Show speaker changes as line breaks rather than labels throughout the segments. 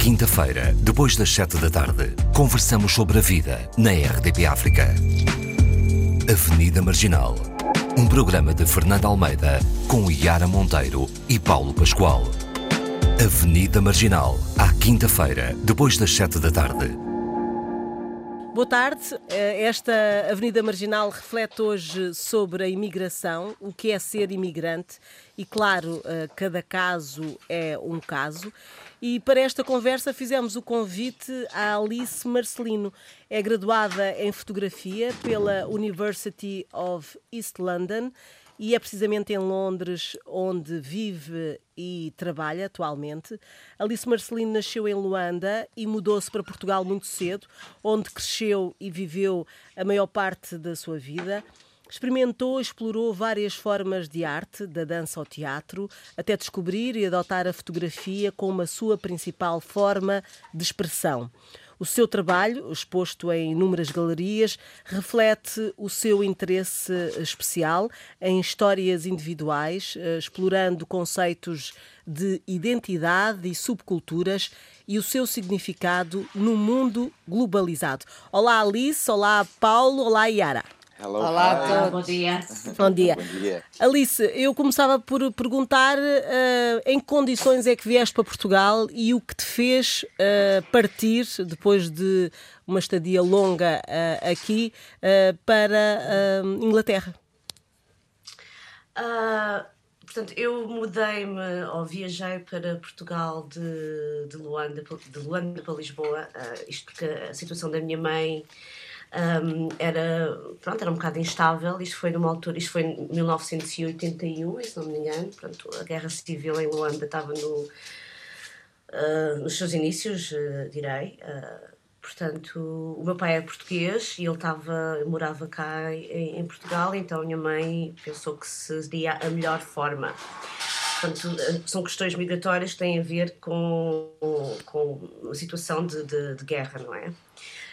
quinta-feira, depois das sete da tarde, conversamos sobre a vida na RDP África. Avenida Marginal. Um programa de Fernando Almeida com Yara Monteiro e Paulo Pascoal. Avenida Marginal, à quinta-feira, depois das sete da tarde.
Boa tarde. Eh, esta Avenida Marginal reflete hoje sobre a imigração, o que é ser imigrante e, claro, eh, cada caso é um caso. E para esta conversa fizemos o convite à Alice Marcelino. É graduada em fotografia pela University of East London e é precisamente em Londres onde vive e trabalha atualmente. Alice Marcelino nasceu em Luanda e mudou-se para Portugal muito cedo, onde cresceu e viveu a maior parte da sua vida. Experimentou, explorou várias formas de arte, da dança ao teatro, até descobrir e adotar a fotografia como a sua principal forma de expressão. O seu trabalho, exposto em inúmeras galerias, reflete o seu interesse especial em histórias individuais, eh, explorando conceitos de identidade e subculturas e o seu significado no mundo globalizado. Olá, Alice. Olá, Paulo. Olá, Yara.
Hello,
Olá
hi.
a todos. Bom dia.
Bom dia.
Bom dia.
Alice, eu começava por perguntar eh, em que condições é que vieste para Portugal e o que te fez eh, partir, depois de uma estadia longa eh, aqui, para Inglaterra.
Ah, portanto, eu mudei-me ou viajei para Portugal de, de, Luanda, de Luanda para Lisboa, ah, isto porque a situação da minha mãe ahm, era, pronto, era um bocado instável. Isto foi numa altura, isto foi em 1981, se não me engano. Portanto, a guerra civil em Luanda estava no, ah, nos seus inícios, ah, direi. Ah, Portanto, o meu pai é português e ele estava, morava cá em, em Portugal, então a minha mãe pensou que seria a melhor forma. Portanto, são questões migratórias que têm a ver com, com a situação de, de, de guerra, não é?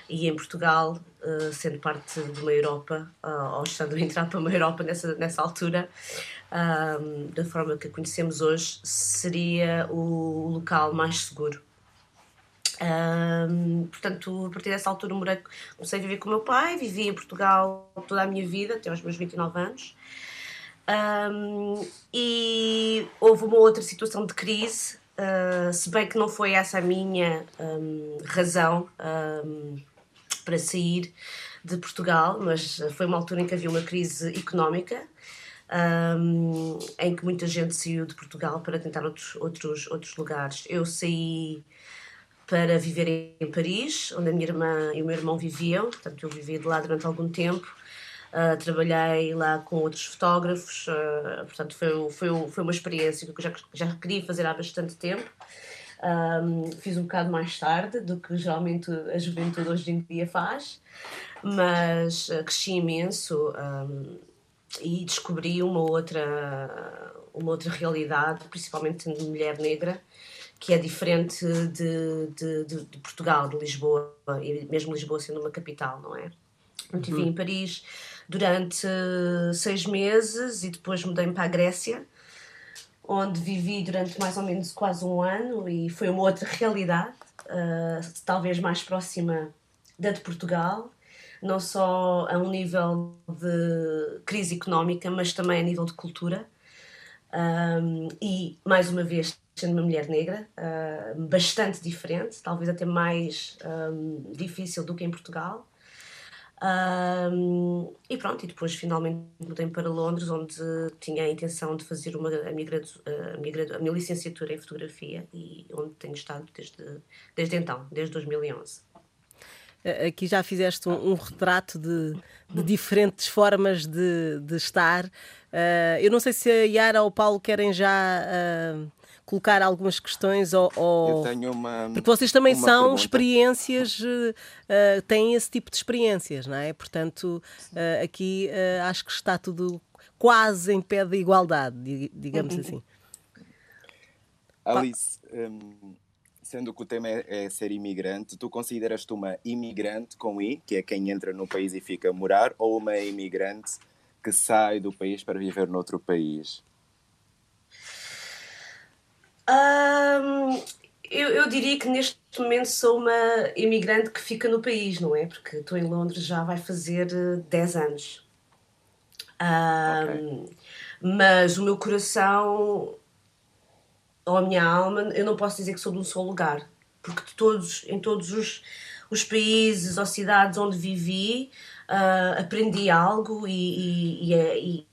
E em Portugal, eh, sendo parte de uma Europa, ah, ou estando a entrar para uma Europa nessa, nessa altura, da forma que a conhecemos hoje, seria o local mais seguro. Portanto, a partir dessa altura morei, comecei a viver com o meu pai, vivi em Portugal toda a minha vida, até aos meus 29 anos. Ahm, e houve uma outra situação de crise, ah, se bem que não foi essa a minha ahm, razão ahm, para sair de Portugal, mas foi uma altura em que havia uma crise económica. ahm, em que muita gente saiu de Portugal para tentar outros, outros, outros lugares. Eu saí para viver em Paris, onde a minha irmã e o meu irmão viviam, portanto eu vivi de lá durante algum tempo. Ah, trabalhei lá com outros fotógrafos, ah, portanto foi, foi, foi uma experiência que eu já, já queria fazer há bastante tempo. Ahm, fiz um bocado mais tarde do que geralmente a juventude hoje em dia faz, mas ah, cresci imenso ahm, e descobri uma outra, uma outra realidade, principalmente sendo mulher negra, que é diferente de, de, de, de Portugal, de Lisboa, e mesmo Lisboa sendo uma capital, não é? Eu vivi em Paris durante eh, seis meses e depois mudei-me para a Grécia, onde vivi durante mais ou menos quase um ano e foi uma outra realidade, eh, talvez mais próxima da de Portugal, não só a um nível de crise económica, mas também a nível de cultura. Um, e, mais uma vez, sendo uma mulher negra, ah, bastante diferente, talvez até mais um, difícil do que em Portugal. Um, e pronto, e depois finalmente mudei para Londres, onde tinha a intenção de fazer uma, a, minha a, minha a minha licenciatura em fotografia e onde tenho estado desde, desde então, desde 2011.
Aqui já fizeste um, um retrato de, de, diferentes formas de, de estar. Uh, eu não sei se a Yara ou o Paulo querem já uh, colocar algumas questões ou, ou...
Eu tenho uma.
Porque vocês também são
pergunta.
experiências, uh, têm esse tipo de experiências, não é? Portanto, uh, aqui uh, acho que está tudo quase em pé de igualdade, di- digamos assim.
Alice, hum, sendo que o tema é, é ser imigrante, tu consideras-te uma imigrante com I, que é quem entra no país e fica a morar, ou uma imigrante que sai do país para viver noutro país?
Ahm, eu, eu diria que neste momento sou uma imigrante que fica no país, não é? Porque estou em Londres já vai fazer 10 eh, anos. Um, okay. Mas o meu coração ou a minha alma, eu não posso dizer que sou de um só lugar, porque todos, em todos os, os países ou cidades onde vivi, uh, aprendi algo e, e, e,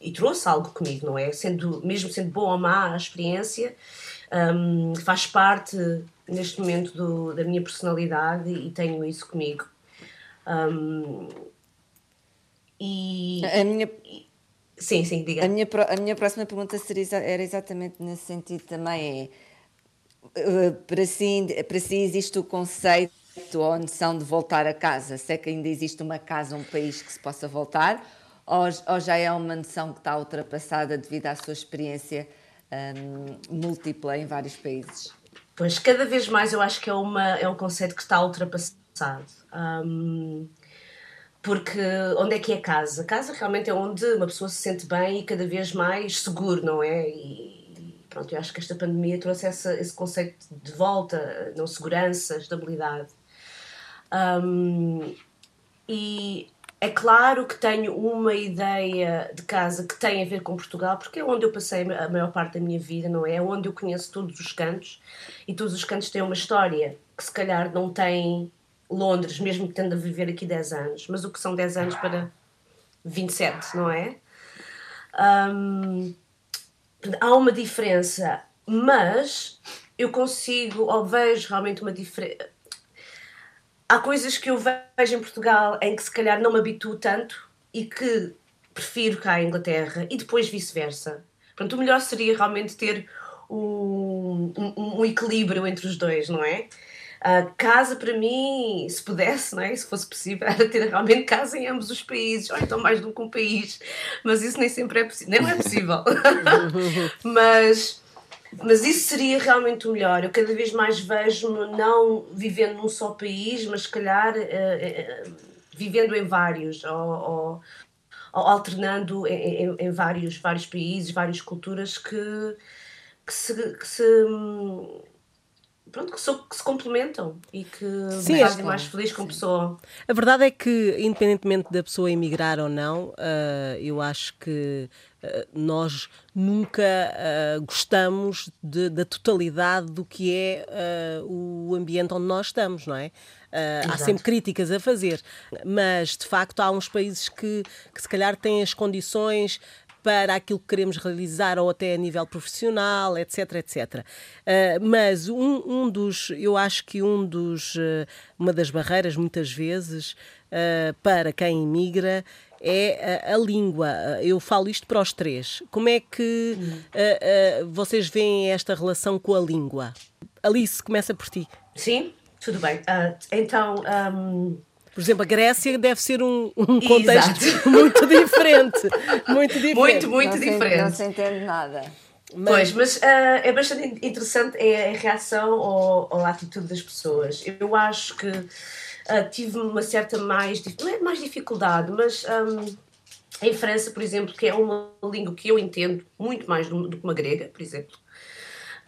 e, trouxe algo comigo, não é? Sendo, mesmo sendo boa ou má a experiência, um, faz parte neste momento do, da minha personalidade e tenho isso comigo. Um, e,
a minha,
Sim, sim, diga.
A minha, a minha próxima pergunta seria, era exatamente nesse sentido também. É, eh, para, si, para si existe o conceito ou a noção de voltar a casa? Se é que ainda existe uma casa, um país que se possa voltar? Ou, ou já é uma noção que está ultrapassada devido à sua experiência um, múltipla em vários países?
Pois, cada vez mais eu acho que é, uma, é um conceito que está ultrapassado. Um, porque onde é que é casa? Casa realmente é onde uma pessoa se sente bem e cada vez mais seguro, não é? E pronto, eu acho que esta pandemia trouxe essa, esse conceito de volta, não segurança, estabilidade. Um, e é claro que tenho uma ideia de casa que tem a ver com Portugal, porque é onde eu passei a maior parte da minha vida, não é? É onde eu conheço todos os cantos e todos os cantos têm uma história que se calhar não tem Londres, mesmo tendo a viver aqui 10 anos, mas o que são 10 anos para 27, não é? Há uma diferença, mas eu consigo, ou vejo realmente uma diferença. Há coisas que eu vejo em Portugal em que se calhar não me habituo tanto e que prefiro cá em Inglaterra e depois vice-versa. Portanto, o melhor seria realmente ter um, um, um equilíbrio entre os dois, não é? Uh, casa para mim, se pudesse, não é? se fosse possível, era ter realmente casa em ambos os países, ou então mais do que um país, mas isso nem sempre é possível, nem é possível. mas, mas isso seria realmente o melhor. Eu cada vez mais vejo-me não vivendo num só país, mas se calhar uh, uh, vivendo em vários, ou, ou, alternando em, em, em, vários, vários países, várias culturas que, que se, que se pronto, que, so, que se complementam e que Sim, me fazem mais feliz com a pessoa.
A verdade é que, independentemente da pessoa emigrar ou não, uh, eu acho que uh, nós nunca uh, gostamos de, da totalidade do que é o ambiente onde nós estamos, não é? Uh, há sempre críticas a fazer, mas de facto há uns países que, que se calhar têm as condições para aquilo que queremos realizar ou até a nível profissional, etc, etc. Uh, mas um, um, dos, eu acho que um dos, uh, uma das barreiras muitas vezes uh, para quem imigra é a, a, língua. Eu falo isto para os três. Como é que vocês veem esta relação com a língua? Alice, começa por ti.
Sim, tudo bem. então. Um
por exemplo, a Grécia deve ser um, um contexto muito diferente. Muito diferente.
Muito, muito não diferente.
não se entende nada.
Mas... Pois, mas uh, é bastante interessante é a reação ou, ou, a atitude das pessoas. Eu acho que uh, tive uma certa mais, não é mais dificuldade, mas um, em França, por exemplo, que é uma língua que eu entendo muito mais do, do que uma grega, por exemplo,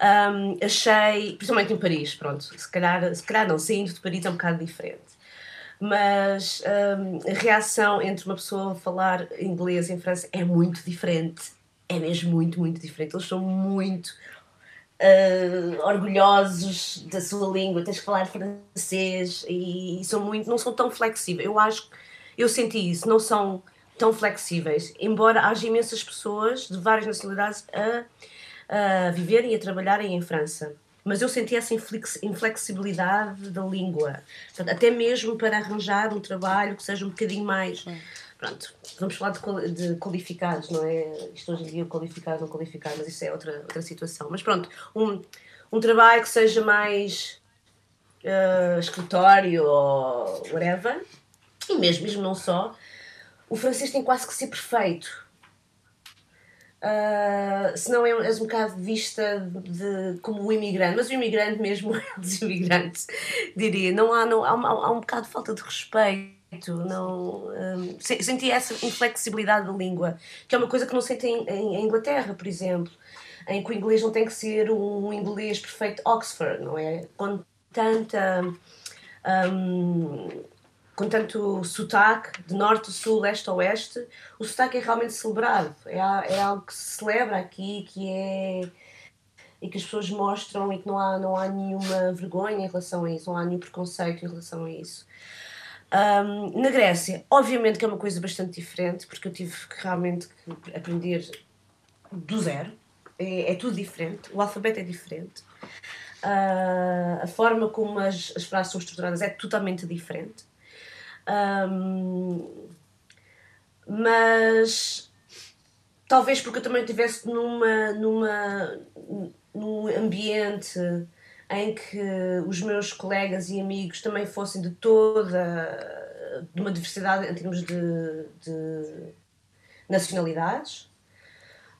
um, achei, principalmente em Paris, pronto, se calhar, se calhar não, saindo de Paris é um bocado diferente mas um, a reação entre uma pessoa falar inglês em França é muito diferente. É mesmo muito, muito diferente. Eles são muito uh, orgulhosos da sua língua, tens que falar francês e, e, são muito, não são tão flexíveis. Eu acho, eu senti isso, não são tão flexíveis, embora haja imensas pessoas de várias nacionalidades a, a viverem e a trabalharem em França mas eu senti essa inflexibilidade da língua. Até mesmo para arranjar um trabalho que seja um bocadinho mais. Pronto, vamos falar de, de qualificados, não é? Isto hoje em dia, qualificado, não qualificado, mas isso é outra, outra situação. Mas pronto, um, um trabalho que seja mais uh, escritório ou whatever, e mesmo, mesmo não só, o francês tem quase que ser perfeito Uh, se não é, és um bocado vista de, como o imigrante, mas o imigrante mesmo é dos imigrantes, diria. Não há, não, há, há um bocado de falta de respeito, não, um, senti essa inflexibilidade da língua, que é uma coisa que não senti em, em, Inglaterra, por exemplo. em que o inglês não tem que ser um inglês perfeito Oxford, não é? Com tanta. Um, com tanto sotaque, de norte sul, leste oeste, o sotaque é realmente celebrado. É, é algo que se celebra aqui, que é e que as pessoas mostram e que não há, não há nenhuma vergonha em relação a isso, não há nenhum preconceito em relação a isso. Um, na Grécia, obviamente que é uma coisa bastante diferente, porque eu tive que realmente aprender do zero, é, é tudo diferente, o alfabeto é diferente, uh, a forma como as, as frases são estruturadas é totalmente diferente. Um, mas talvez porque eu também estivesse numa, numa, num ambiente em que os meus colegas e amigos também fossem de toda de uma diversidade em termos de, de nacionalidades.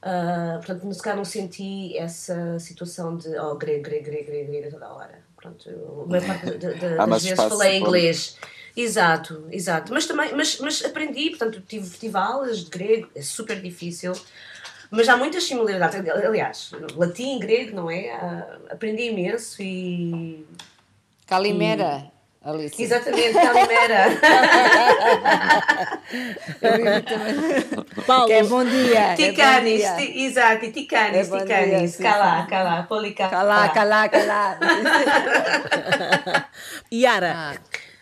Uh, portanto, se calhar não senti essa situação de oh, grego, grego, grego, grego, grego toda a hora. Pronto, eu, a maior parte de, de, das vezes falei inglês. Exato, exato. Mas também mas, mas aprendi, portanto, tive, tive aulas de grego, é super difícil. Mas há muitas similaridades. Aliás, latim, grego, não é? Uh, aprendi imenso e.
Calimera. E... Alice.
Exatamente, Calimera.
Paulo. Que é bom dia.
Ticanis, é exato, Ticanis, é Ticanis. Calá, calá, policá.
Calá, calá, calá.
Yara. Ah.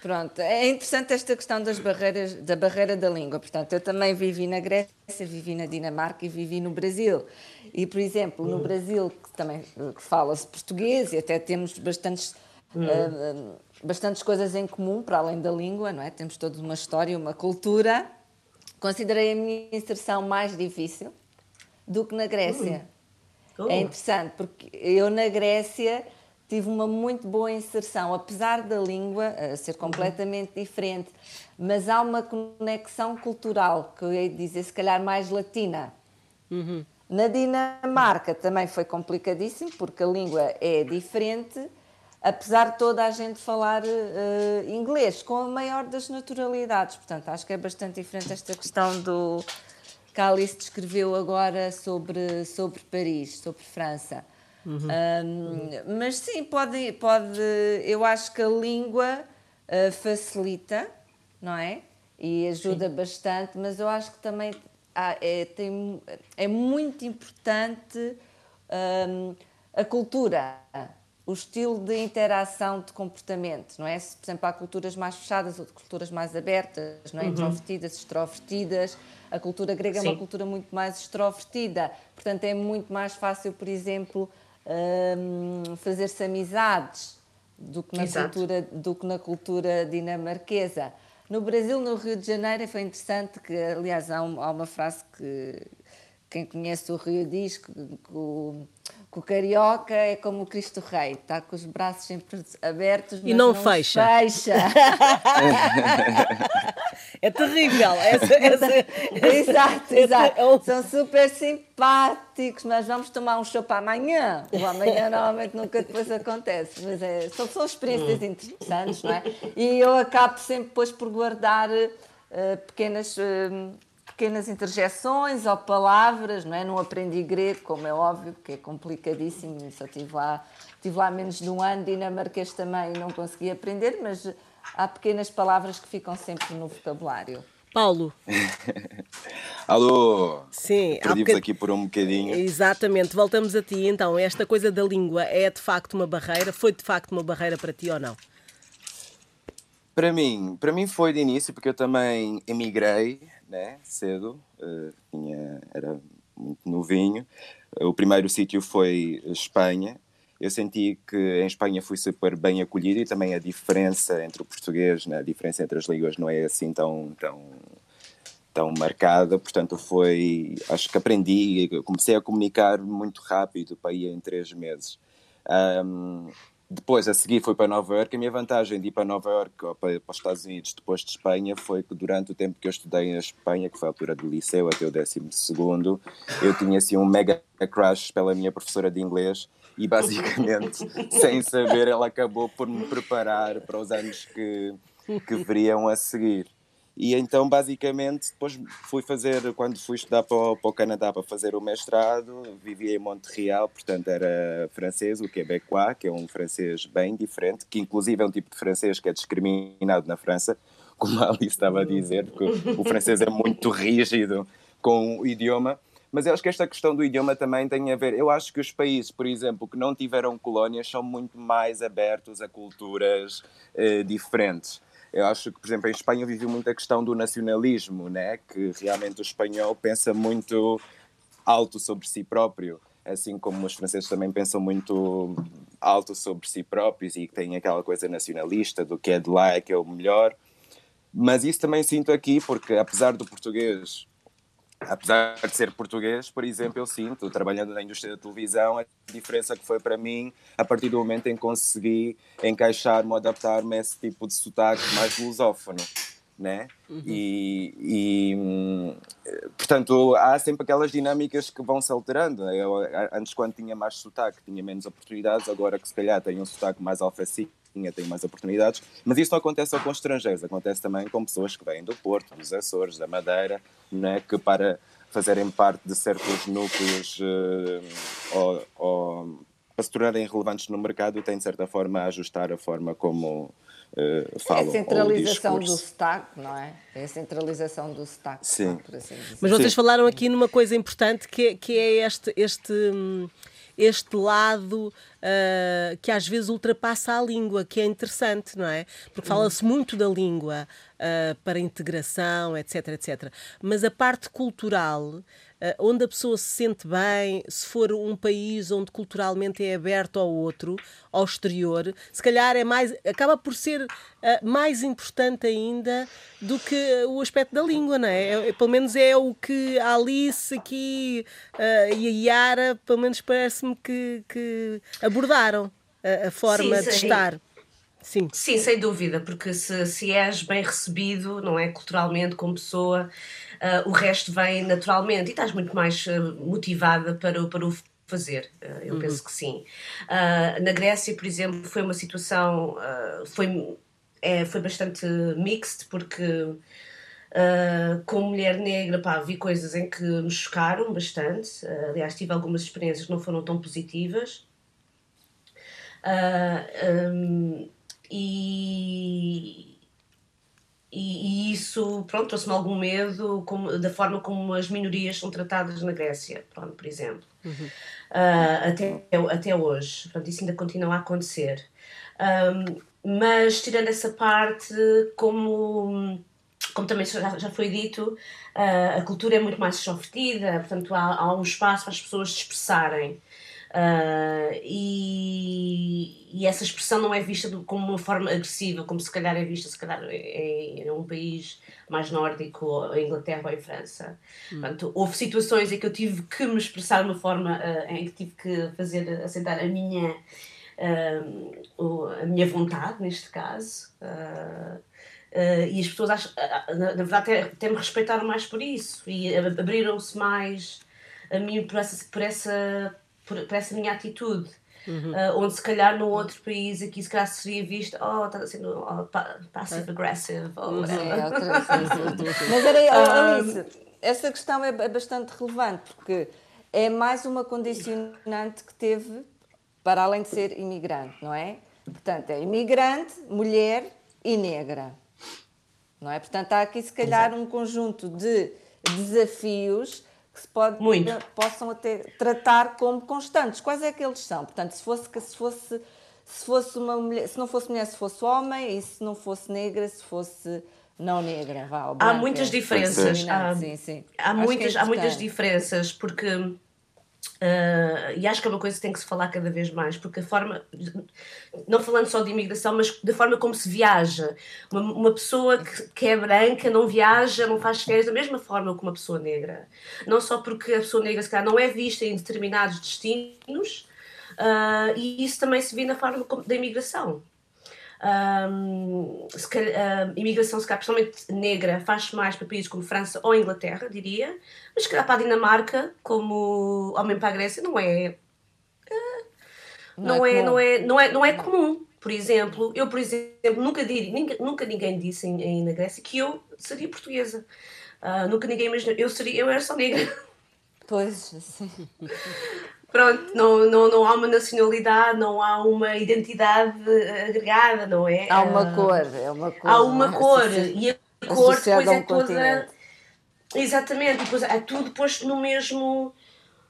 Pronto, é interessante esta questão das barreiras, da barreira da língua. Portanto, eu também vivi na Grécia, vivi na Dinamarca e vivi no Brasil. E, por exemplo, no Brasil, que também fala-se português e até temos bastantes, uhum. uh, bastantes coisas em comum, para além da língua, não é? Temos toda uma história, uma cultura. Considerei a minha inserção mais difícil do que na Grécia. Uhum. É interessante, porque eu na Grécia tive uma muito boa inserção, apesar da língua uh, ser completamente diferente, mas há uma conexão cultural, que eu ia dizer, se calhar mais latina. Uhum. Na Dinamarca também foi complicadíssimo, porque a língua é diferente, apesar de toda a gente falar uh, inglês, com a maior das naturalidades. Portanto, acho que é bastante diferente esta questão do que a Alice descreveu agora sobre, sobre Paris, sobre França. Uhum. Um, mas sim, pode, pode. Eu acho que a língua uh, facilita, não é? E ajuda sim. bastante, mas eu acho que também há, é, tem, é muito importante um, a cultura, o estilo de interação de comportamento, não é? Se, por exemplo, há culturas mais fechadas ou culturas mais abertas, não é? Uhum. Introvertidas, extrovertidas. A cultura grega Sim. é uma cultura muito mais extrovertida, portanto é muito mais fácil, por exemplo, um, fazer-se amizades do que, na cultura, do que na cultura dinamarquesa. No Brasil, no Rio de Janeiro, foi interessante que, aliás, há, um, há uma frase que quem conhece o Rio diz que, que, o, que, o, carioca é como o Cristo Rei, está com os braços sempre abertos
e não, não fecha.
fecha.
é terrível. Essa, essa,
exato, exato. É São super simpáticos, mas vamos tomar um chopp amanhã. O amanhã normalmente nunca depois acontece, mas é, são, são experiências hum. interessantes, não é? E eu acabo sempre depois por guardar uh, pequenas. Uh, pequenas interjeções ou palavras, não é? Não aprendi grego, como é óbvio, porque é complicadíssimo, só estive lá, tive lá menos de um ano, dinamarquês também não consegui aprender, mas há pequenas palavras que ficam sempre no vocabulário.
Paulo.
Alô!
Sim,
perdimos bocad... aqui por um bocadinho.
Exatamente, voltamos a ti então. Esta coisa da língua é de facto uma barreira? Foi de facto uma barreira para ti ou não?
Para mim, para mim foi de início, porque eu também emigrei né, cedo, uh, tinha, era muito novinho. O primeiro sítio foi Espanha. Eu senti que em Espanha fui super bem acolhido e também a diferença entre o português, né, a diferença entre as línguas não é assim tão, tão, tão marcada. Portanto, foi. Acho que aprendi, comecei a comunicar muito rápido para ir em três meses. Um, depois, a seguir, fui para Nova Iorque. A minha vantagem de ir para Nova Iorque ou para, para os Estados Unidos depois de Espanha foi que durante o tempo que eu estudei em Espanha, que foi a altura do liceu até o décimo segundo, eu tinha assim um mega crush pela minha professora de inglês e basicamente, sem saber, ela acabou por me preparar para os anos que, que viriam a seguir. E então, basicamente, depois fui fazer, quando fui estudar para o, para o Canadá para fazer o mestrado, vivia em Montreal, portanto era francês, o quebecois, que é um francês bem diferente, que inclusive é um tipo de francês que é discriminado na França, como a Alice estava a dizer, porque o francês é muito rígido com o idioma. Mas eu acho que esta questão do idioma também tem a ver. Eu acho que os países, por exemplo, que não tiveram colónias, são muito mais abertos a culturas eh, diferentes. Eu acho que, por exemplo, em Espanha vivi muito a questão do nacionalismo, né? que realmente o espanhol pensa muito alto sobre si próprio, assim como os franceses também pensam muito alto sobre si próprios e que têm aquela coisa nacionalista do que é de lá é que é o melhor. Mas isso também sinto aqui, porque apesar do português apesar de ser português, por exemplo, eu sinto, trabalhando na indústria da televisão, a diferença que foi para mim a partir do momento em que consegui encaixar-me, adaptar-me a esse tipo de sotaque mais lusófono. Né? Uhum. E, e, portanto há sempre aquelas dinâmicas que vão se alterando. Eu, antes, quando tinha mais sotaque, tinha menos oportunidades, agora que se calhar tenho um sotaque mais alfacinho tem mais oportunidades, mas isso não acontece só com estrangeiros, acontece também com pessoas que vêm do Porto, dos Açores, da Madeira, né, que para fazerem parte de certos núcleos uh, ou, ou, para se tornarem relevantes no mercado têm de certa forma a ajustar a forma como uh, falam.
É a centralização do sotaque, não é? É a centralização do sotaque.
Sim.
Assim
mas vocês Sim. falaram aqui numa coisa importante que é, que é este, este hum, este lado uh, que às vezes ultrapassa a língua, que é interessante, não é? Porque fala-se muito da língua uh, para integração, etc, etc. Mas a parte cultural eh, onde a pessoa se sente bem, se for um país onde culturalmente é aberto ao outro, ao exterior, se calhar é mais, acaba por ser uh, mais importante ainda do que o aspecto da língua, não é? é, é pelo menos é o que a Alice aqui uh, e a Yara, pelo menos parece-me que, que abordaram a, a forma sim, de estar.
Sim. Sim, sem dúvida, porque se, se és bem recebido, não é? Culturalmente, como pessoa, uh, o resto vem naturalmente e estás muito mais uh, motivada para, para o fazer, uh, eu uhum. penso que sim. na Grécia, por exemplo, foi uma situação, foi, é, foi bastante mixed, porque como mulher negra, pá, vi coisas em que me chocaram bastante, aliás, tive algumas experiências que não foram tão positivas. Um, e, e, e isso, pronto, trouxe-me algum medo como, da forma como as minorias são tratadas na Grécia, pronto, por exemplo. Uhum. Uh, até, até hoje. Pronto, isso ainda continua a acontecer. Um, mas, tirando essa parte, como, como também já, já foi dito, uh, a cultura é muito mais extrovertida, portanto, há, há um espaço para as pessoas se expressarem. Uh, e, e, essa expressão não é vista como uma forma agressiva, como se calhar é vista se calhar em, em um país mais nórdico, a Inglaterra ou em França. Hum. Portanto, houve situações em que eu tive que me expressar de uma forma uh, em que tive que fazer, aceitar a minha, uh, a minha vontade, neste caso. e as pessoas, acham, na, na, verdade, até, até me respeitaram mais por isso e abriram-se mais a mim por essa, por essa por, por essa minha atitude. Uhum. Uh, onde se calhar no outro país aqui se calhar seria visto, oh, está sendo oh, passive aggressive ou uhum. whatever.
É, Mas era, Alice, essa questão é, é bastante relevante porque é mais uma condicionante que teve para além de ser imigrante, não é? Portanto, é imigrante, mulher e negra. Não é? Portanto, há aqui se calhar um conjunto de desafios que se pode, Muito. possam até tratar como constantes. Quais é que eles são? Portanto, se fosse, se fosse, se fosse uma mulher, se não fosse mulher, se fosse homem, e se não fosse negra, se fosse não negra, vá,
branca, há muitas diferenças. Há, sim, sim. há muitas, é há muitas diferenças, porque Uh, e acho que é uma coisa que tem que se falar cada vez mais, porque a forma, não falando só de imigração, mas da forma como se viaja. Uma, uma pessoa que, que, é branca não viaja, não faz férias da mesma forma que uma pessoa negra. Não só porque a pessoa negra, se calhar, não é vista em determinados destinos, uh, e isso também se vê na forma da imigração um, se calhar, imigração, se calhar, principalmente negra, faz mais para países como França ou Inglaterra, diria, mas se calhar para a Dinamarca, como homem para a Grécia, não é. Uh, não, não, é, é não, é, não, é, não é comum. Por exemplo, eu, por exemplo, nunca, dir, nunca, nunca ninguém disse em, em, na Grécia que eu seria portuguesa. Uh, nunca ninguém imaginou. Eu, seria, eu era só negra.
Pois, sim.
Pronto, não, não, não há uma nacionalidade, não há uma identidade agregada, não é?
Há uma uh, cor, é uma cor.
Há uma cor, e a cor depois é toda. Continente. Exatamente, depois é tudo posto no mesmo.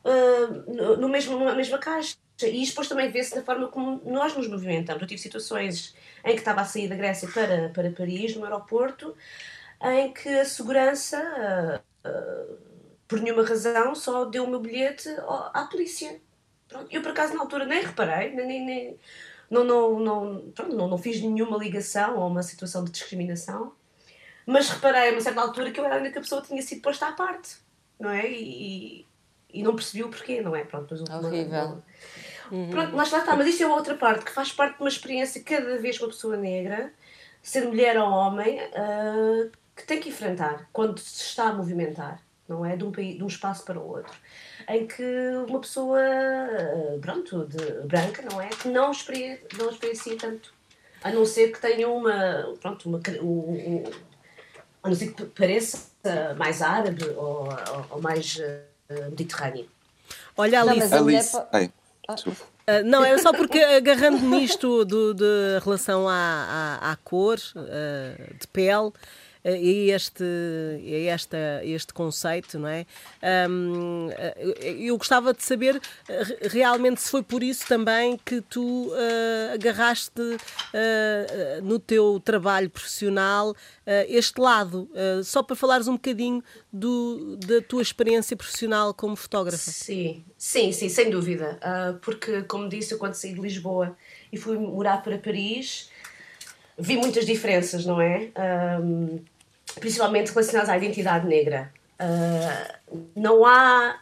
Uh, no mesmo, na mesma caixa. E isto depois também vê-se na forma como nós nos movimentamos. Eu tive situações em que estava a sair da Grécia para, para Paris, no aeroporto, em que a segurança, uh, por nenhuma razão, só deu o meu bilhete à polícia. Pronto. Eu, por acaso, na altura nem reparei, nem, nem, não, não, não, pronto, não, não fiz nenhuma ligação a uma situação de discriminação, mas reparei a uma certa altura que eu era a única pessoa que tinha sido posta à parte, não é? E, e não percebi o porquê, não é? Pronto,
Horrível. Uma,
Uhum. Pronto, lá está, mas isso é outra parte que faz parte de uma experiência cada vez uma pessoa negra, ser mulher ou homem, uh, que tem que enfrentar quando se está a movimentar, não é? De um, país, de um espaço para o outro. Em que uma pessoa, uh, pronto, de, branca, não é? Que não, experia, não experiencia tanto. A não ser que tenha uma, pronto, uma, um, a não ser que pareça mais árabe ou, ou, ou mais uh, mediterrâneo.
Olha, Alice.
Não, Alice. Mulher...
Uh, não, é só porque agarrando nisto do, de relação à, à, à cor uh, de pele, e este, este, este conceito, não é? Um, eu gostava de saber realmente se foi por isso também que tu uh, agarraste uh, no teu trabalho profissional uh, este lado, só para falares um bocadinho do, da tua experiência profissional como fotógrafa.
Sim, sim, sim, sem dúvida, porque como disse, eu quando saí de Lisboa e fui morar para Paris, vi muitas diferenças, não é? Principalmente relacionados à identidade negra. Uh, não há,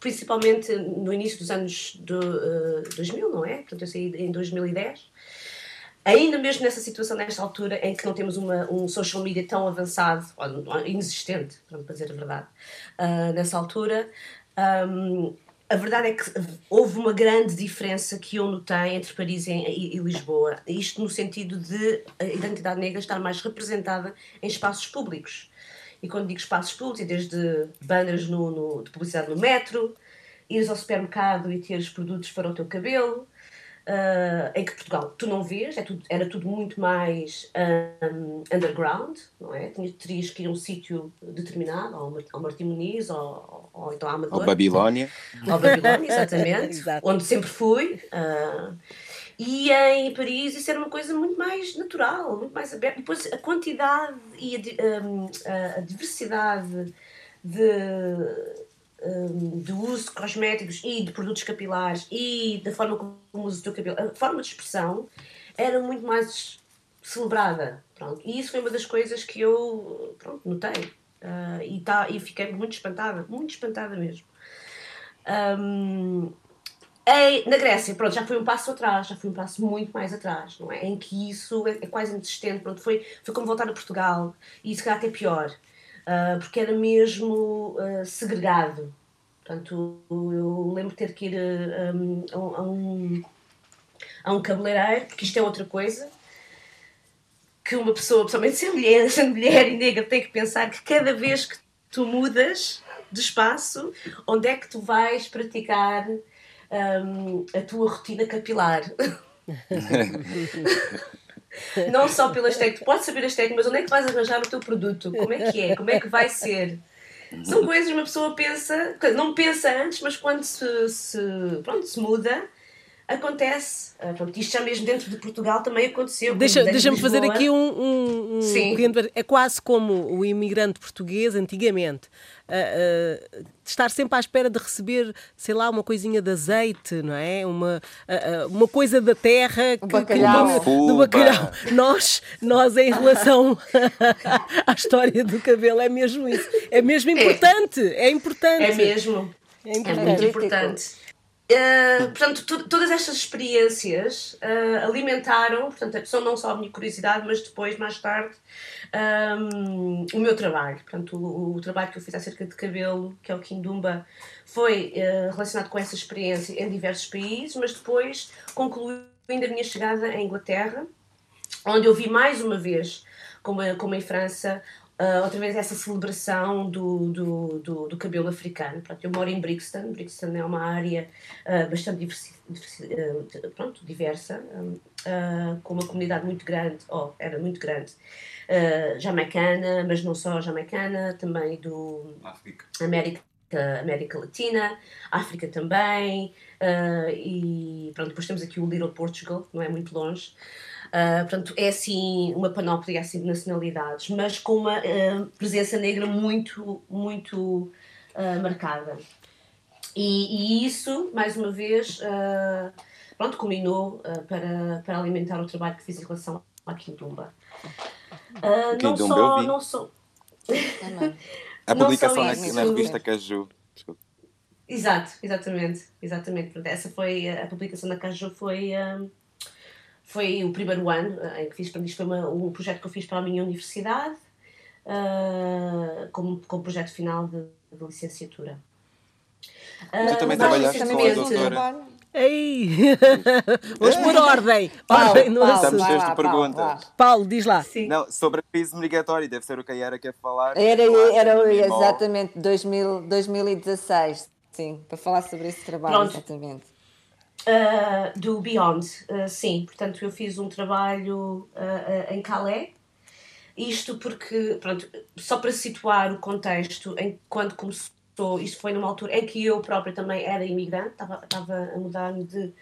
principalmente no início dos anos do, uh, 2000, não é? Portanto, eu saí em 2010. Ainda mesmo nessa situação, nesta altura, em que não temos uma, um social media tão avançado, ou inexistente, para dizer a verdade, uh, nessa altura, um, a verdade é que houve uma grande diferença que eu notei entre Paris e, Lisboa. Isto no sentido de a identidade negra estar mais representada em espaços públicos. E quando digo espaços públicos, é desde banners no, no, de publicidade no metro, ires ao supermercado e teres produtos para o teu cabelo, uh, em que Portugal tu não vês, é tudo, era tudo muito mais um, underground, não é? Tinhas, terias que ir a um sítio determinado, ao, ao Martim Muniz, ou, ou então à Amador.
Ao Babilónia.
Ao Babilónia, exatamente, onde sempre fui. Uh, e em Paris isso era uma coisa muito mais natural, muito mais aberta. Depois a quantidade e a, a, a diversidade de um, de uso de cosméticos e de produtos capilares e da forma como usas o teu cabelo, a forma de expressão era muito mais celebrada. Pronto. E isso foi uma das coisas que eu pronto, notei. Uh, e, tá, e fiquei muito espantada, muito espantada mesmo. Um, na Grécia, pronto, já foi um passo atrás, já foi um passo muito mais atrás, não é? Em que isso é, é quase inexistente, pronto, foi, foi como voltar a Portugal e se calhar até pior uh, porque era mesmo uh, segregado. Portanto, eu lembro de ter que ir ah, a, a, um, a um cabeleireiro, porque isto é outra coisa, que uma pessoa, principalmente sendo mulher, sendo mulher e negra, tem que pensar que cada vez que tu mudas de espaço, onde é que tu vais praticar um, a tua rotina capilar? Não só pelas técnicas, podes saber as técnicas, mas onde é que vais arranjar o teu produto? Como é que é? Como é que vai ser? São coisas que uma pessoa pensa, não pensa antes, mas quando se, se, pronto, se muda, acontece. Uh, pronto, isto já mesmo dentro de Portugal também aconteceu.
Deixa-me deixa fazer aqui um, um, um Sim. É quase como o imigrante português antigamente uh, uh, estar sempre à espera de receber, sei lá, uma coisinha de azeite, não é? Uma, uh, uma coisa da terra
que, bacalhau.
Que, do bacalhau. Nós, nós, em relação à história do cabelo, é mesmo isso. É mesmo importante. É, é importante.
É mesmo. É, importante. é muito importante. Uh, portanto, todas estas experiências uh, alimentaram, portanto, são não só a minha curiosidade, mas depois, mais tarde, um, o meu trabalho. Portanto, o, o, trabalho que eu fiz acerca de cabelo, que é o Kindumba, foi uh, relacionado com essa experiência em diversos países, mas depois concluiu incluindo a minha chegada à Inglaterra, onde eu vi mais uma vez, como, como em França, Uh, outra vez essa celebração do, do, do, do, cabelo africano. Pronto, eu moro em Brixton, Brixton é uma área uh, bastante diversi, diversi, uh, pronto, diversa, com uma comunidade muito grande, oh, era muito grande, jamaicana, mas não só jamaicana, também do África. América, América Latina, África também, e pronto, depois temos aqui o Little Portugal, não é muito longe. Uh, portanto, é assim uma panóplia assim, de nacionalidades, mas com uma uh, presença negra muito, muito uh, marcada. E, e, isso, mais uma vez, pronto, culminou para, para alimentar o trabalho que fiz em relação à Quindumba.
não só, não só... A publicação na, na, revista Caju. Desculpa.
Exato, exatamente, exatamente. Essa foi a publicação da Caju foi foi o primeiro ano eh, em que fiz, isto foi uma, um projeto que eu fiz para a minha universidade, uh, como, como projeto final de, de licenciatura.
Uh, tu também trabalhaste com a doutora...
Ei! Vamos por ordem.
Paulo, ordem no Estamos cheios de perguntas.
Paulo, diz lá.
Sim. Não, sobre a crise migratória, deve ser o que a Yara quer falar.
Era, era exatamente 2000, 2016, sim, para falar sobre esse trabalho, Pronto. exatamente.
Uh, do Beyond, uh, sim. Portanto, eu fiz um trabalho uh, em Calais. Isto porque, pronto, só para situar o contexto, em quando começou, isto foi numa altura em que eu própria também era imigrante, estava, estava a mudar-me de.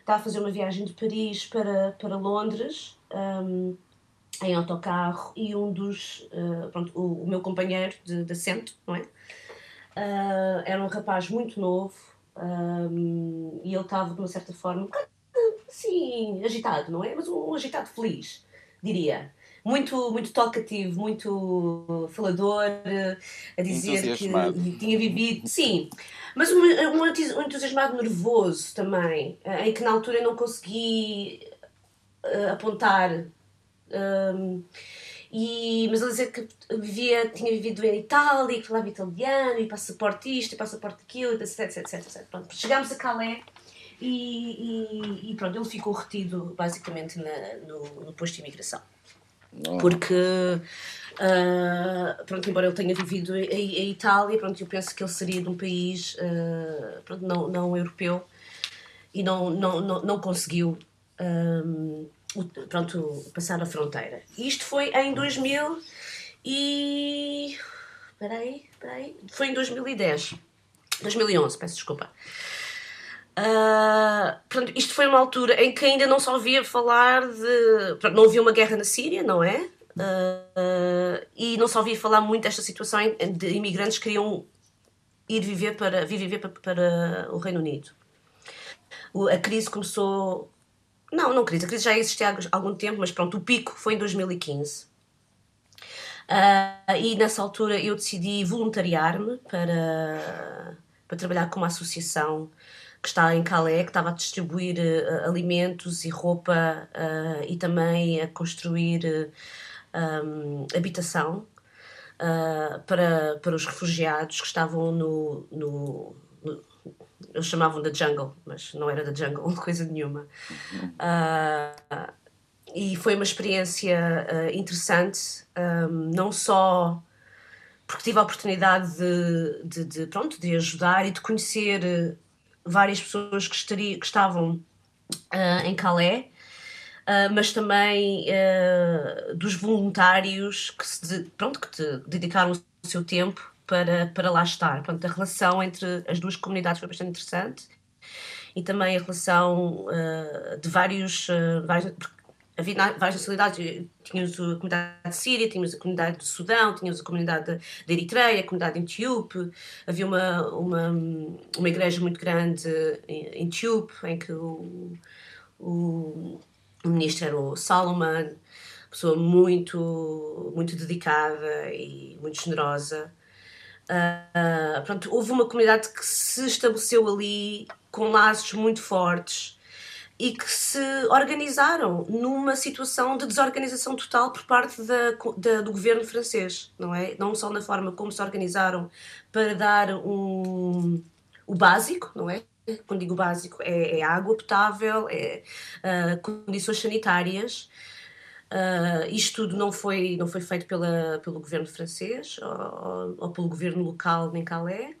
Estava a fazer uma viagem de Paris para, para Londres, um, em autocarro, e um dos. pronto, o, o, meu companheiro de, de assento, não é? era um rapaz muito novo, um, e ele estava, de uma certa forma, um bocado assim, agitado, não é? Mas um agitado feliz, diria. Muito, muito talkativo, muito falador, a dizer que tinha vivido. Sim, mas um, um entusiasmado nervoso também, em que na altura eu não consegui uh, apontar. Um, e, mas ele dizia que vivia, tinha vivido em Itália, que falava italiano, e passaporte isto, e passaporte aquilo, etc, etc, etc. etc. Pronto, chegámos a Calais e, e, e, pronto, ele ficou retido basicamente na, no, no posto de imigração. Oh. Porque, uh, pronto, embora ele tenha vivido em, em, Itália, pronto, eu penso que ele seria de um país uh, pronto, não, não europeu e não, não, não, não conseguiu. Um, ah, pronto, passar a fronteira. Isto foi em 2000 e... Peraí, peraí. Foi em 2010. 2011, peço desculpa. Uh, pronto, isto foi uma altura em que ainda não se ouvia falar de... Pronto, não havia uma guerra na Síria, não é? Uh, e não se ouvia falar muito desta situação de imigrantes que queriam ir viver para, vir viver para, para o Reino Unido. A crise começou não, não crise. A crise já existia há algum tempo, mas pronto, o pico foi em 2015. Uh, ah, e nessa altura eu decidi voluntariar-me para, para trabalhar com uma associação que está em Calais, que estava a distribuir uh, alimentos e roupa uh, e também a construir um, habitação para, para os refugiados que estavam no, no, no eles chamavam da jungle, mas não era da jungle, coisa nenhuma. Uh, e foi uma experiência uh, interessante, um, não só porque tive a oportunidade de, de, de, pronto, de ajudar e de conhecer uh, várias pessoas que, estaria, que estavam em Calais, mas também dos voluntários que, se, pronto, que dedicaram o seu tempo para, para lá estar. Portanto, a relação entre as duas comunidades foi bastante interessante e também a relação uh, de vários, uh, vários havia várias nacionalidades, tínhamos a comunidade de Síria, tínhamos a comunidade do Sudão, tínhamos a comunidade da Eritreia, a comunidade em Etíope, havia uma, uma, uma igreja muito grande em Etíope, em que o, o, o ministro era o Solomon, pessoa muito, muito dedicada e muito generosa. Uh, pronto, houve uma comunidade que se estabeleceu ali com laços muito fortes e que se organizaram numa situação de desorganização total por parte da, da, do governo francês, não é? Não só na forma como se organizaram para dar um, o básico, não é? quando digo básico, é, é água potável, é uh, condições sanitárias. Uh, isto tudo não foi, não foi feito pela, pelo governo francês ou, ou pelo governo local em Calais,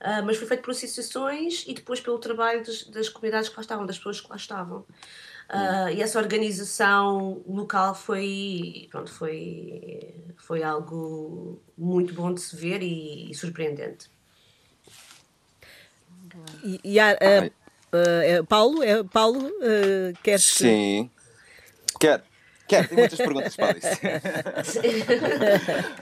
uh, mas foi feito por associações e depois pelo trabalho das, das comunidades que lá estavam, das pessoas que lá estavam. Uh, e essa organização local foi, pronto, foi, foi algo muito bom de se ver e, e surpreendente.
E, e uh, uh, Paulo, é, Paulo uh, queres...
Sim, quero. Quero, tem muitas perguntas para a Alice.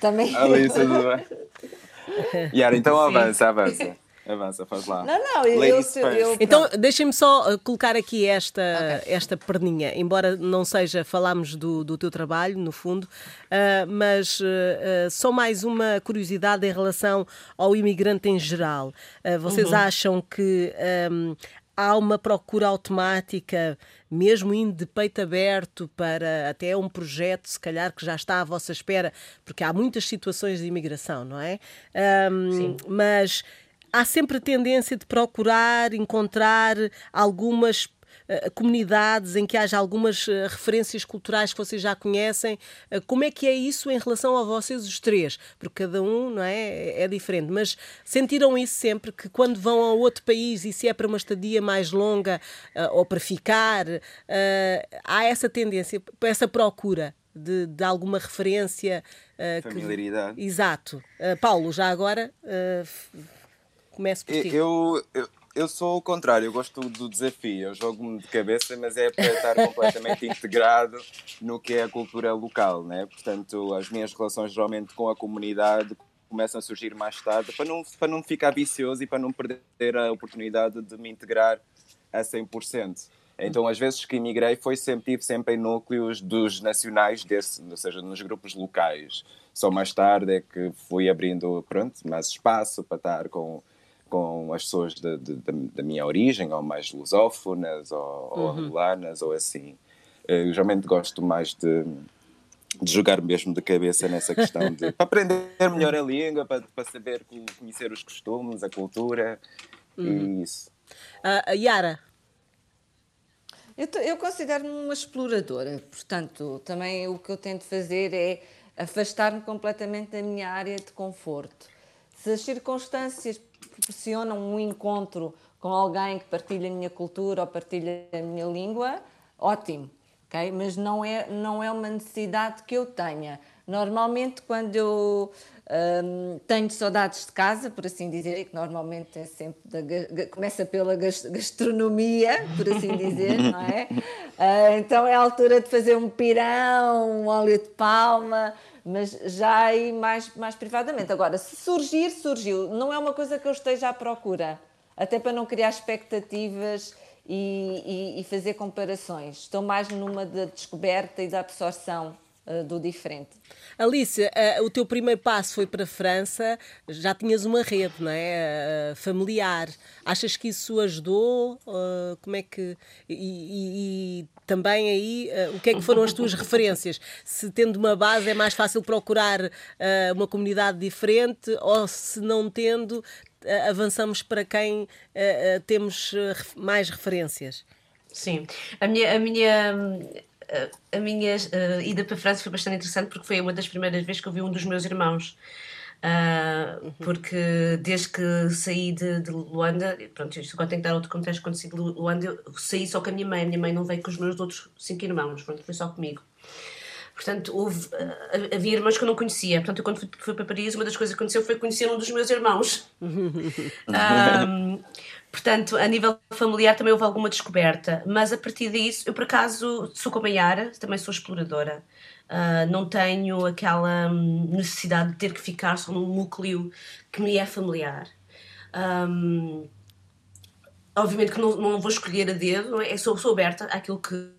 Também.
Alice, tudo bem? Yara, então avança, avança. Avança, faz lá.
Não, não, eu, eu, eu
Então, deixem-me só uh, colocar aqui esta, okay. esta perninha, embora não seja falarmos do, do teu trabalho, no fundo, uh, mas uh, uh, só mais uma curiosidade em relação ao imigrante em geral. Uh, vocês uhum. acham que um, há uma procura automática, mesmo indo de peito aberto para até um projeto, se calhar que já está à vossa espera, porque há muitas situações de imigração, não é? Um, Sim. Mas há sempre a tendência de procurar encontrar algumas comunidades em que haja algumas uh, referências culturais que vocês já conhecem. Uh, como é que é isso em relação a vocês os três? Porque cada um não é, é diferente. Mas sentiram isso sempre que quando vão a outro país e se é para uma estadia mais longa ou para ficar, há essa tendência, essa procura de, de, alguma referência.
Uh, Familiaridade.
Que... Exato. Uh, Paulo, já agora, uh, Começo por ti.
Eu, eu, eu sou o contrário, eu gosto do desafio. Eu jogo-me de cabeça, mas é para estar completamente integrado no que é a cultura local, né? Portanto, as minhas relações geralmente com a comunidade começam a surgir mais tarde, para não, para não ficar vicioso e para não perder a oportunidade de me integrar a 100%. Então, às vezes que emigrei, foi sempre, tive sempre em núcleos dos nacionais, desse, ou seja, nos grupos locais. Só mais tarde é que fui abrindo, pronto, mais espaço para estar com com as pessoas de, de, de, da minha origem, ou mais lusófonas, ou, uhum. ou angolanas, ou assim. Eu geralmente gosto mais de, de jogar mesmo de cabeça nessa questão de para aprender melhor a língua, para, para saber conhecer os costumes, a cultura uhum. e isso.
Uh, Yara.
Eu, eu considero-me uma exploradora, portanto, também o que eu tento fazer é afastar-me completamente da minha área de conforto. Se as circunstâncias proporcionam um encontro com alguém que partilha a minha cultura ou partilha a minha língua, ótimo, ok? Mas não é, não é uma necessidade que eu tenha. Normalmente, quando eu um, tenho saudades de casa, por assim dizer, e que normalmente é sempre da, começa pela gastronomia, por assim dizer, não é? Uh, então é a altura de fazer um pirão, um óleo de palma, mas já aí mais, mais privadamente. Agora, se surgir, surgiu. Não é uma coisa que eu esteja à procura, até para não criar expectativas e, e, e fazer comparações. Estou mais numa da de descoberta e da absorção uh, do diferente.
Alice, uh, o teu primeiro passo foi para a França, já tinhas uma rede, não é? Uh, familiar. Achas que isso ajudou? como é que. E, e, e também aí, o que é que foram as tuas referências? Se tendo uma base é mais fácil procurar uma comunidade diferente ou se não tendo, avançamos para quem temos mais referências?
Sim, a minha, a minha a minha uh, ida para a França foi bastante interessante porque foi uma das primeiras vezes que eu vi um dos meus irmãos. Uh, porque desde que saí de, de Luanda, pronto, isto agora tem que dar outro contexto, quando saí de Luanda, eu saí só com a minha mãe, a minha mãe não veio com os meus outros cinco irmãos, pronto, foi só comigo. Portanto, houve, uh, havia irmãos que eu não conhecia. Portanto, eu, quando fui, fui, para Paris, uma das coisas que aconteceu foi conhecer um dos meus irmãos. um, Portanto, a nível familiar também houve alguma descoberta, mas a partir disso, eu por acaso sou como a Yara, também sou exploradora. Uh, não tenho aquela hum, necessidade de ter que ficar só num núcleo que me é familiar. Um, obviamente que não, não vou escolher a dedo, é? sou, sou aberta àquilo que,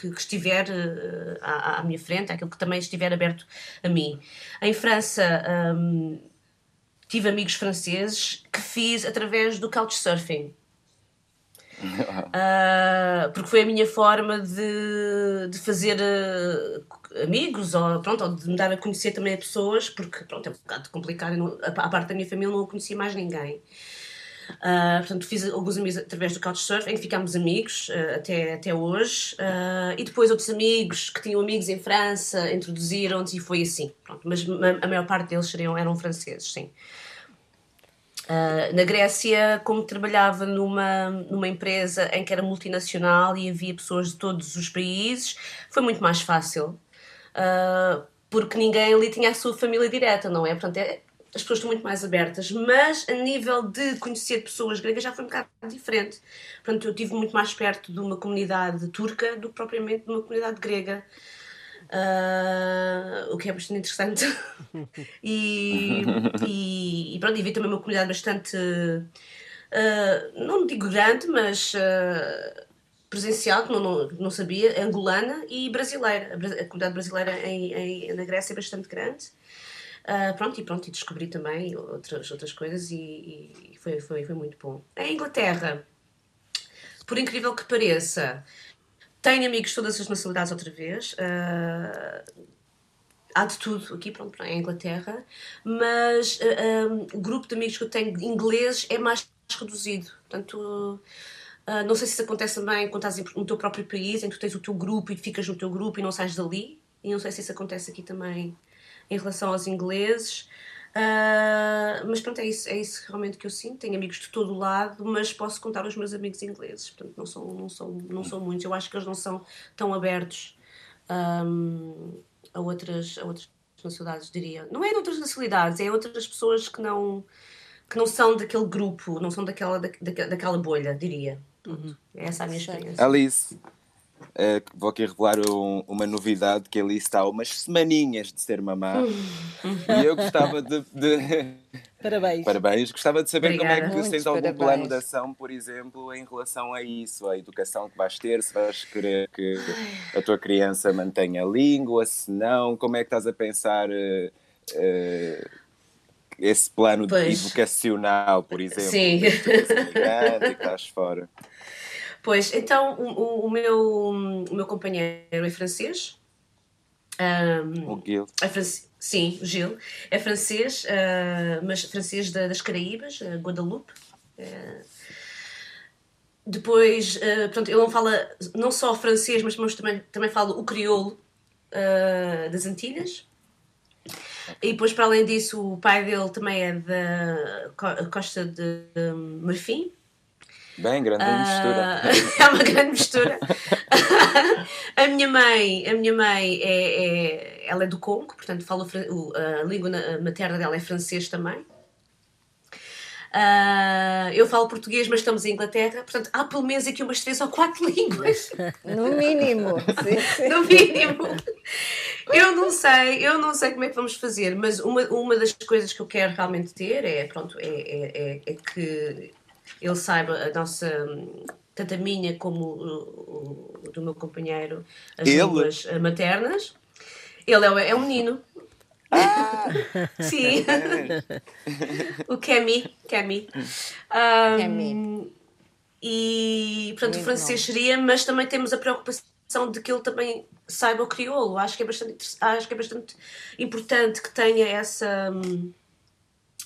que, que estiver uh, à, à, minha frente, àquilo que também estiver aberto a mim. Em França. Um, tive amigos franceses que fiz através do couchsurfing. uh, porque foi a minha forma de, de fazer uh, amigos ou, pronto, ou de me dar a conhecer também a pessoas, porque pronto, é um bocado complicado. Não, a, a parte da minha família não conhecia mais ninguém. Uh, portanto, fiz alguns amigos através do Couchsurfing, em que ficámos amigos uh, até, até hoje. Uh, e depois outros amigos que tinham amigos em França introduziram-nos e foi assim. Pronto, mas a maior parte deles seriam, eram franceses, sim. na Grécia, como trabalhava numa, numa empresa em que era multinacional e havia pessoas de todos os países, foi muito mais fácil. porque ninguém ali tinha a sua família direta, não é? Portanto, é, as pessoas estão muito mais abertas, mas a nível de conhecer pessoas gregas já foi um bocado diferente. Portanto, eu estive muito mais perto de uma comunidade turca do que propriamente de uma comunidade grega. Uh, o que é bastante interessante. e, e, e, pronto, e vi também uma comunidade bastante, uh, não digo grande, mas uh, presencial, que não, não, não, sabia, angolana e brasileira. A, comunidade brasileira em, em, na Grécia é bastante grande. Uh, pronto, e pronto, e descobri também outras, outras coisas e, e foi, foi, foi muito bom. Em Inglaterra, por incrível que pareça, tenho amigos de todas as nacionalidades outra vez. Uh, há de tudo aqui, pronto, em Inglaterra, mas uh, um, o grupo de amigos que eu tenho ingleses é mais reduzido. Portanto, uh, não sei se isso acontece também quando estás no teu próprio país, em que tu tens o teu grupo e ficas no teu grupo e não sais dali. E não sei se isso acontece aqui também em relação aos ingleses. Uh, mas pronto, é isso, é isso realmente que eu sinto. Tenho amigos de todo o lado, mas posso contar os meus amigos ingleses. Portanto, não são, não são, não são muitos. Eu acho que eles não são tão abertos um, a, outras, a outras nacionalidades, diria. Não é em outras nacionalidades, é outras pessoas que não, que não são daquele grupo, não são daquela, da, daquela bolha, diria. Uhum. Essa é a minha experiência.
Alice, Uh, vou aqui revelar um, uma novidade que ali está umas semaninhas de ser mamá e eu gostava de, de...
Parabéns.
Parabéns. Gostava de saber Obrigada. como é que se tens algum parabéns. plano de ação, por exemplo, em relação a isso, a educação que vais ter, se vais querer que a tua criança mantenha a língua, se não, como é que estás a pensar uh, uh, esse plano educacional, por exemplo?
Sim.
Que estás fora.
Pois, então o, o, meu, o meu companheiro é francês.
Um, o Gil.
É sim, o Gil. É francês, uh, mas francês da, das Caraíbas, uh, Guadalupe. Uh, depois, uh, pronto, ele não fala não só francês, mas, mas também, também fala o crioulo das Antilhas. E depois, para além disso, o pai dele também é da costa de Marfim.
Bem, grande uh, mistura.
é uma grande mistura. a minha mãe, a minha mãe é, é, ela é do Congo, portanto fala a língua materna dela é francês também. Uh, eu falo português, mas estamos em Inglaterra, portanto há pelo menos aqui umas três ou quatro línguas.
No mínimo. Sim,
sim. No mínimo. Eu não sei, eu não sei como é que vamos fazer, mas uma, uma das coisas que eu quero realmente ter é, pronto, é, é, é, é que ele saiba a nossa, tanto a minha como o, o do meu companheiro, as ele? línguas eh, maternas. Ele é, é um menino.
Ah!
Sim. o Kemi. Kemi. Um, Kemi. E, portanto, o francês seria, mas também temos a preocupação de que ele também saiba o crioulo. Acho que é bastante, acho que é bastante importante que tenha essa, hum,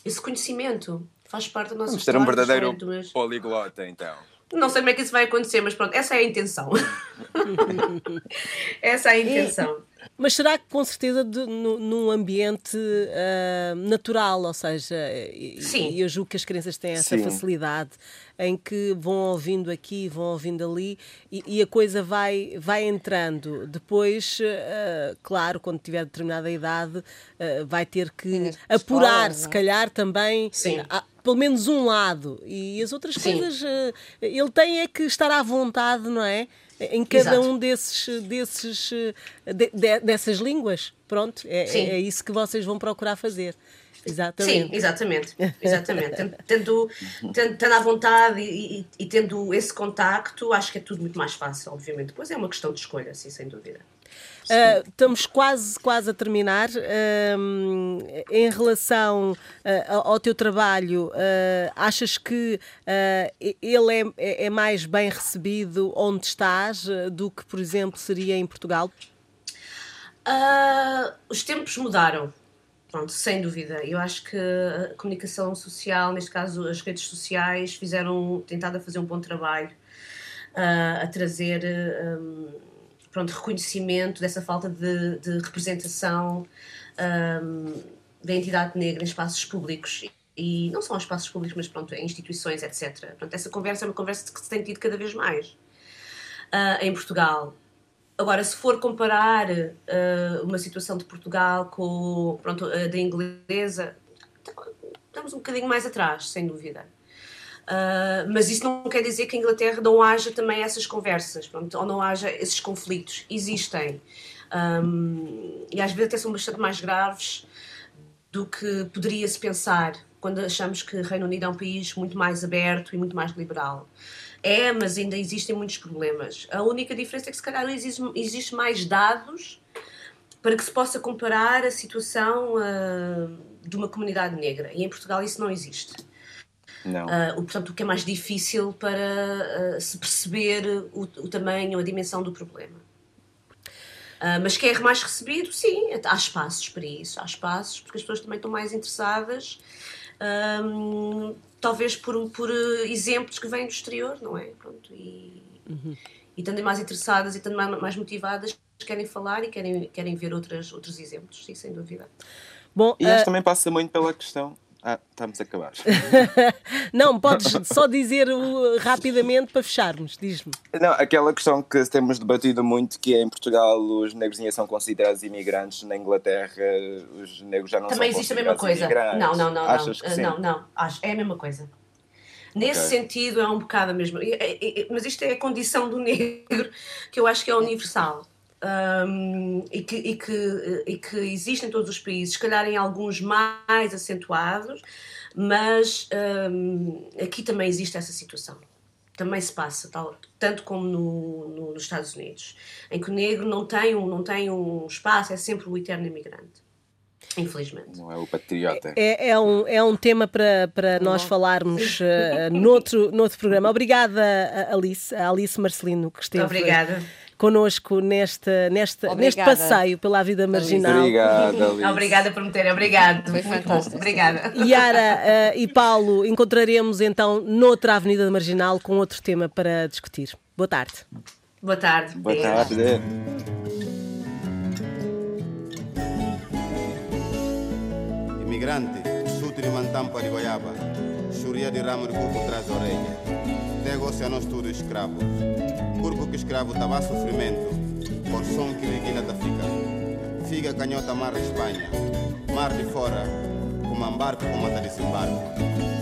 esse conhecimento. Faz parte da nossa Vamos
ter um verdadeiro poliglota, então.
Não sei como é que isso vai acontecer, mas pronto, essa é a intenção. essa é a intenção.
Mas será que com certeza de, no, num ambiente uh, natural, ou seja, Sim. E, eu julgo que as crianças têm essa Sim. facilidade em que vão ouvindo aqui, vão ouvindo ali e, e a coisa vai, vai entrando. Depois, uh, claro, quando tiver determinada idade, uh, vai ter que apurar, se é? calhar também. A, pelo menos um lado e as outras Sim. coisas ele tem é que estar à vontade, não é? Em cada Exato. um desses, desses de, de, dessas línguas. Pronto, é, é, isso que vocês vão procurar fazer. Exatamente.
Sim, exatamente. exatamente. tendo, tendo, tendo à vontade e, e, e, tendo esse contacto, acho que é tudo muito mais fácil, obviamente. Depois é uma questão de escolha, sim, sem dúvida.
Uh, estamos quase, quase a terminar. Uh, em relação uh, ao teu trabalho, achas que ele é, é, é, mais bem recebido onde estás do que, por exemplo, seria em Portugal?
os tempos mudaram. Pronto, sem dúvida. Eu acho que a comunicação social, neste caso as redes sociais, fizeram, tentado a fazer um bom trabalho a trazer um, pronto, reconhecimento dessa falta de, de representação um, da entidade negra em espaços públicos e não só em espaços públicos, mas pronto, em instituições, etc. Pronto, essa conversa é uma conversa que se tem tido cada vez mais uh, em Portugal. Agora, se for comparar uh, uma situação de Portugal com pronto, a da inglesa, estamos um bocadinho mais atrás, sem dúvida. Uh, mas isso não quer dizer que a Inglaterra não haja também essas conversas, pronto, ou não haja esses conflitos. Existem. Um, e às vezes até são bastante mais graves do que poderia-se pensar quando achamos que o Reino Unido é um país muito mais aberto e muito mais liberal. É, mas ainda existem muitos problemas. A única diferença é que se calhar existe, existe mais dados para que se possa comparar a situação uh, de uma comunidade negra. E em Portugal isso não existe.
Não. Uh,
portanto, o que é mais difícil para uh, se perceber o, o, tamanho, a dimensão do problema. Uh, mas quer mais recebido? Sim, há espaços para isso, há espaços, porque as pessoas também estão mais interessadas, um, talvez por, por exemplos que vêm do exterior, não é? Pronto, e, uhum. e estando mais interessadas e estando mais, mais motivadas, querem falar e querem, querem ver outras, outros exemplos, sim, sem dúvida.
Bom, e acho uh... também passa muito pela questão ah, estamos a acabar.
não, podes só dizer rapidamente para fecharmos, diz-me.
Não, aquela questão que temos debatido muito, que é em Portugal os negros ainda são considerados imigrantes, na Inglaterra os negros já não
Também
são
existe a mesma coisa. Não, não, não, Achas não. não, não, acho, é a mesma coisa. Nesse okay. sentido é um bocado a mesma. Mas isto é a condição do negro que eu acho que é universal um, e, que, e, que, e que existe em todos os países, se calhar em alguns mais acentuados, mas um, aqui também existe essa situação. Também se passa, tal, tanto como no, no, nos Estados Unidos, em que o negro não tem, um, não tem um espaço, é sempre o eterno imigrante. Infelizmente.
Não é o patriota.
É, é, um, é um tema para, para nós falarmos uh, noutro, noutro programa. Obrigada, Alice, a Alice Marcelino, que esteve.
Obrigada
connosco neste, neste, neste passeio pela vida marginal.
Obrigada,
Obrigada por me terem. Obrigado. Foi fantástico. Obrigada.
Yara uh, e Paulo, encontraremos então noutra Avenida Marginal com outro tema para discutir. Boa tarde.
Boa tarde.
Boa tarde.
Imigrante, sutri mantampa de goiaba, churia de ramo de cuco traz a orelha, negociamos tudo escravos. Corpo que escravo estava a sofrimento, por som que liguila da fica. Figa canhota mar de Espanha, mar de fora, como um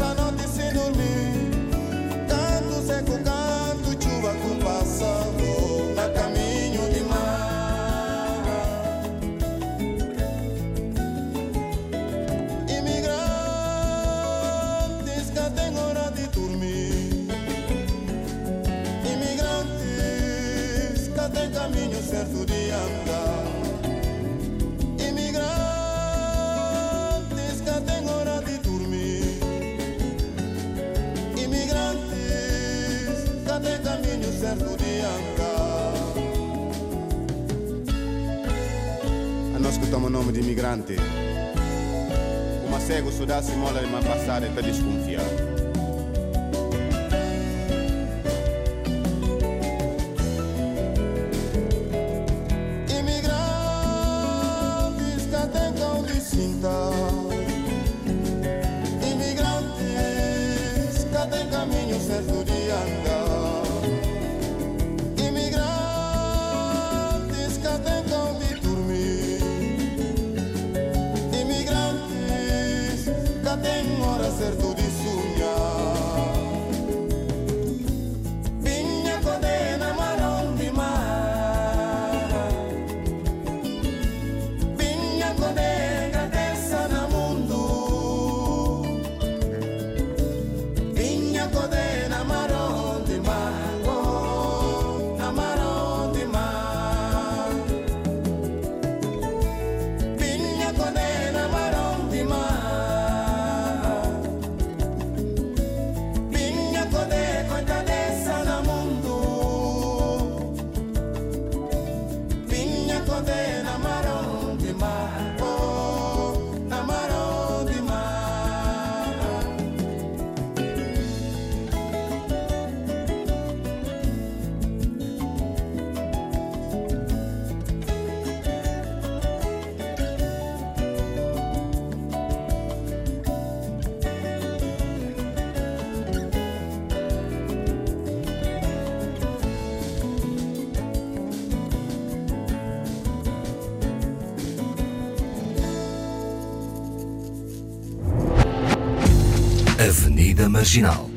barco com mata desembarco. nós escutamos o nome de imigrante. cego se dá-se mola de me passar é para desconfiar.
Marginal.